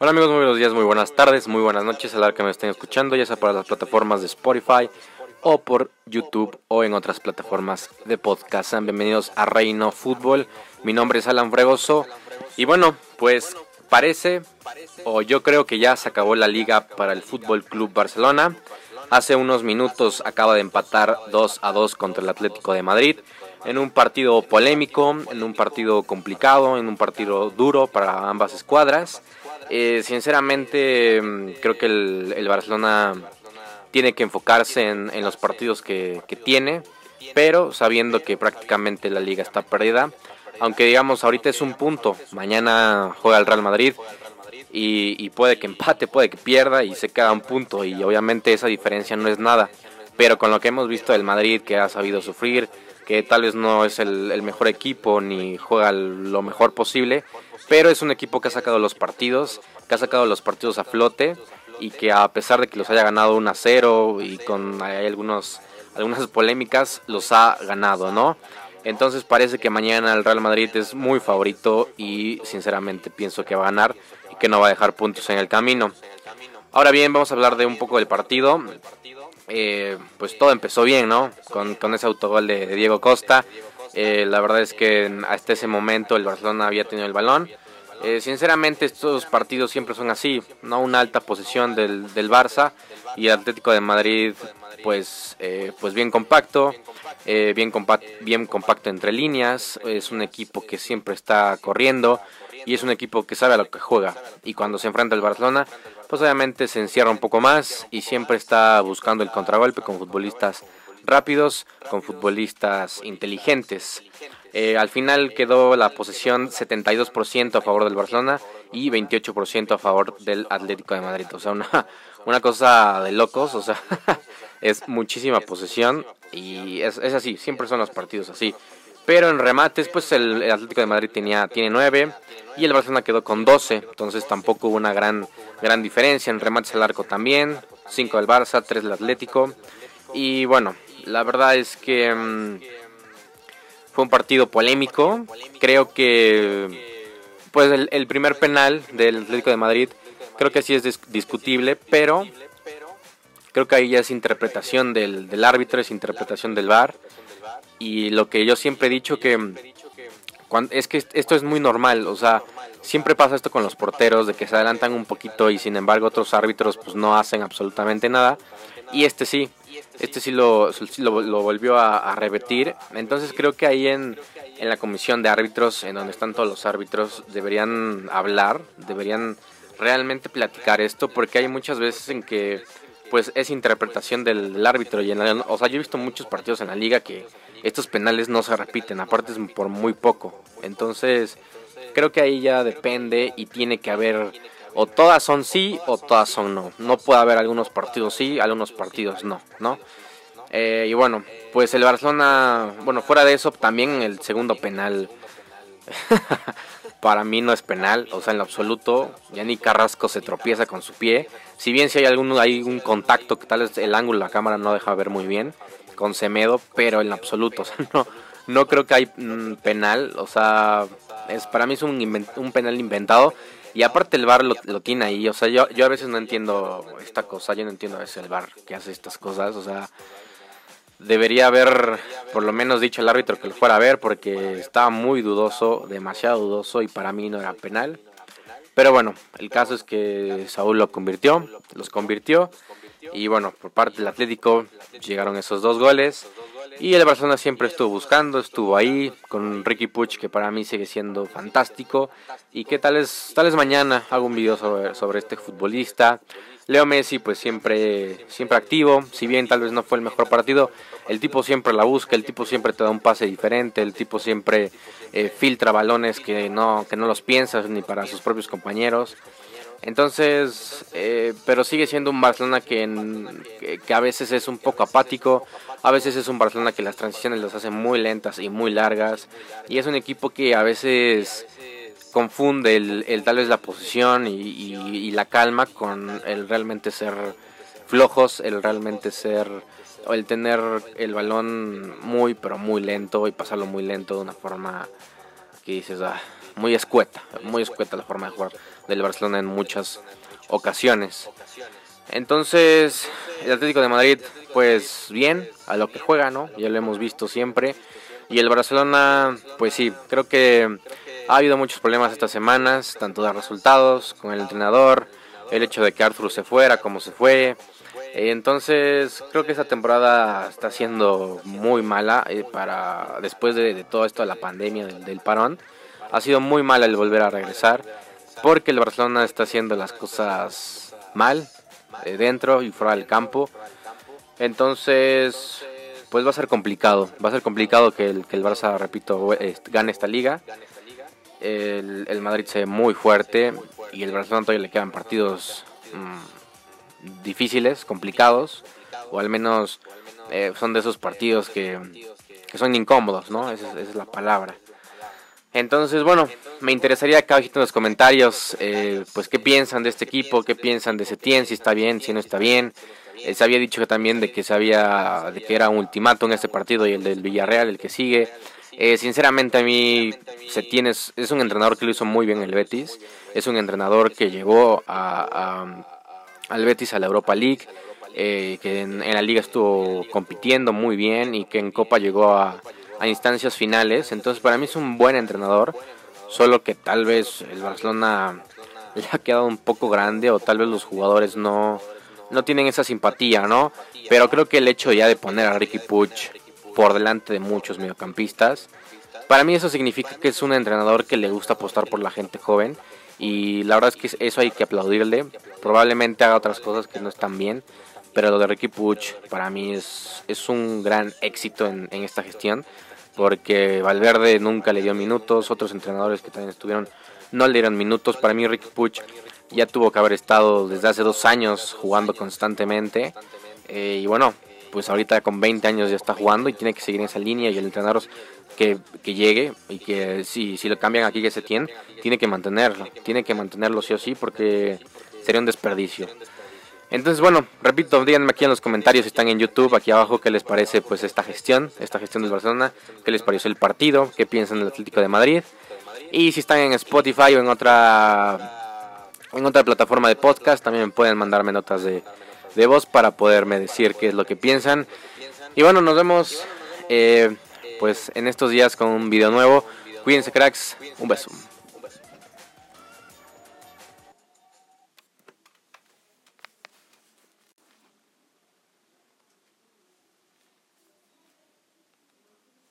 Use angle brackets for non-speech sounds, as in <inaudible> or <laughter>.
Hola amigos, muy buenos días, muy buenas tardes, muy buenas noches a la que me estén escuchando, ya sea para las plataformas de Spotify o por YouTube o en otras plataformas de podcast. Sean bienvenidos a Reino Fútbol. Mi nombre es Alan Fregoso y bueno, pues parece o yo creo que ya se acabó la liga para el Fútbol Club Barcelona. Hace unos minutos acaba de empatar 2 a 2 contra el Atlético de Madrid en un partido polémico, en un partido complicado, en un partido duro para ambas escuadras. Eh, sinceramente, mm, creo que el, Barcelona tiene que enfocarse en, los partidos que, tiene, pero sabiendo que prácticamente la liga está perdida. Aunque digamos, ahorita es un punto, mañana juega el Real Madrid y, puede que empate, puede que pierda y se queda un punto y obviamente esa diferencia no es nada. Pero con lo que hemos visto del Madrid, que ha sabido sufrir, que tal vez no es el mejor equipo ni juega lo mejor posible, pero es un equipo que ha sacado los partidos, que ha sacado los partidos a flote y que a pesar de que los haya ganado 1 a 0 y con hay algunos, algunas polémicas, los ha ganado, ¿no? Entonces parece que mañana el Real Madrid es muy favorito y sinceramente pienso que va a ganar y que no va a dejar puntos en el camino. Ahora bien, vamos a hablar de un poco del partido. Eh, pues todo empezó bien, ¿no? Con, con ese autogol de Diego Costa. Eh, la verdad es que hasta ese momento el Barcelona había tenido el balón. Eh, sinceramente estos partidos siempre son así, no una alta posición del, del Barça y el Atlético de Madrid pues, eh, pues bien compacto, bien, bien compacto entre líneas, es un equipo que siempre está corriendo y es un equipo que sabe a lo que juega y cuando se enfrenta al Barcelona pues obviamente se encierra un poco más y siempre está buscando el contragolpe con futbolistas rápidos, con futbolistas inteligentes. Eh, al final quedó la posesión 72% a favor del Barcelona y 28% a favor del Atlético de Madrid. O sea, una, una cosa de locos, o sea, <laughs> es muchísima posesión y es, así, siempre son los partidos así. Pero en remates, pues el, Atlético de Madrid tenía, tiene 9 y el Barcelona quedó con 12, entonces tampoco hubo una gran, gran diferencia. En remates al arco también, 5 del Barça, 3 del Atlético. Y bueno, la verdad es que mm, fue un partido polémico. Creo que pues el, primer penal del Atlético de Madrid creo que sí es discutible, pero creo que ahí ya es interpretación del, árbitro, es interpretación del VAR. Y lo que yo siempre he dicho que es que esto es muy normal, o sea, siempre pasa esto con los porteros, de que se adelantan un poquito y sin embargo otros árbitros pues no hacen absolutamente nada. Y este sí, este sí lo, lo, volvió a, repetir. Entonces creo que ahí en, en la comisión de árbitros, en donde están todos los árbitros, deberían hablar, deberían realmente platicar esto, porque hay muchas veces en que pues es interpretación del, árbitro. Y en o sea, yo he visto muchos partidos en la liga que estos penales no se repiten, aparte es por muy poco. Entonces creo que ahí ya depende y tiene que haber o todas son sí o todas son no. No puede haber algunos partidos sí, algunos partidos no, ¿no? Eh, y bueno, pues el Barcelona, bueno, fuera de eso, también el segundo penal <laughs> para mí no es penal, o sea, en lo absoluto, ya ni Carrasco se tropieza con su pie. Si bien si hay algún, hay un contacto que tal vez el ángulo de la cámara no deja ver muy bien con Semedo, pero en lo absoluto, <laughs> o sea, no, no creo que hay penal, o sea, es, para mí es un, penal inventado. Y aparte el bar lo, tiene ahí, o sea, yo, yo a veces no entiendo esta cosa, yo no entiendo a veces el bar que hace estas cosas, o sea, debería haber por lo menos dicho el árbitro que lo fuera a ver porque estaba muy dudoso, demasiado dudoso y para mí no era penal. Pero bueno, el caso es que Saúl lo convirtió, los convirtió y bueno, por parte del Atlético llegaron esos dos goles. Y el Barcelona siempre estuvo buscando, estuvo ahí con Ricky Puch, que para mí sigue siendo fantástico. Y que tal vez, tal vez mañana hago un video sobre, sobre este futbolista. Leo Messi, pues siempre, siempre activo. Si bien tal vez no fue el mejor partido, el tipo siempre la busca, el tipo siempre te da un pase diferente, el tipo siempre eh, filtra balones que no, que no los piensas ni para sus propios compañeros. Entonces, eh, pero sigue siendo un Barcelona que, que, a veces es un poco apático, a veces es un Barcelona que las transiciones las hace muy lentas y muy largas, y es un equipo que a veces confunde el, tal vez la posición y, la calma con el realmente ser flojos, el realmente ser, el tener el balón muy, pero muy lento y pasarlo muy lento de una forma que dices, ah, muy escueta, muy escueta la forma de jugar del Barcelona en muchas ocasiones. Entonces, el Atlético de Madrid, pues bien, a lo que juega, ¿no? Ya lo hemos visto siempre. Y el Barcelona, pues sí, creo que ha habido muchos problemas estas semanas, tanto de resultados con el entrenador, el hecho de que Arthur se fuera como se fue. Entonces, creo que esta temporada está siendo muy mala eh, para después de, todo esto de la pandemia, del, del parón. Ha sido muy mala el volver a regresar porque el Barcelona está haciendo las cosas mal, eh, dentro y fuera del campo. Entonces, pues va a ser complicado. Va a ser complicado que el, que el Barça, repito, gane esta liga. El, Madrid se ve muy fuerte y el Barcelona todavía le quedan partidos mm, difíciles, complicados, o al menos eh, son de esos partidos que, que son incómodos, ¿no? esa es la palabra. Entonces, bueno, me interesaría acá en los comentarios, eh, pues qué piensan de este equipo, qué piensan de Setien, si está bien, si no está bien. Eh, se había dicho también de que sabía de que era un ultimátum este partido y el del Villarreal, el que sigue. Eh, sinceramente a mí Setien es, es, un entrenador que lo hizo muy bien el Betis, es un entrenador que llevó a, al Betis a la Europa League, que en la liga estuvo compitiendo muy bien y que en Copa llegó a a instancias finales. Entonces para mí es un buen entrenador. Solo que tal vez el Barcelona le ha quedado un poco grande o tal vez los jugadores no, no tienen esa simpatía, ¿no? Pero creo que el hecho ya de poner a Ricky Puig por delante de muchos mediocampistas, para mí eso significa que es un entrenador que le gusta apostar por la gente joven y la verdad es que eso hay que aplaudirle. Probablemente haga otras cosas que no están bien, pero lo de Ricky Puig para mí es, es un gran éxito en, esta gestión porque Valverde nunca le dio minutos, otros entrenadores que también estuvieron no le dieron minutos. Para mí Ricky Puig ya tuvo que haber estado desde hace dos años jugando constantemente eh, y bueno, pues ahorita con 20 años ya está jugando y tiene que seguir en esa línea y el entrenador que, que llegue y que si, si lo cambian aquí que se tiene, tiene que mantenerlo, tiene que mantenerlo sí o sí porque sería un desperdicio. Entonces, bueno, repito, díganme aquí en los comentarios si están en YouTube, aquí abajo, qué les parece pues esta gestión, esta gestión del Barcelona, qué les pareció el partido, qué piensan del Atlético de Madrid. Y si están en Spotify o en otra en otra plataforma de podcast, también pueden mandarme notas de, de voz para poderme decir qué es lo que piensan. Y bueno, nos vemos eh, pues en estos días con un video nuevo. Cuídense cracks, un beso.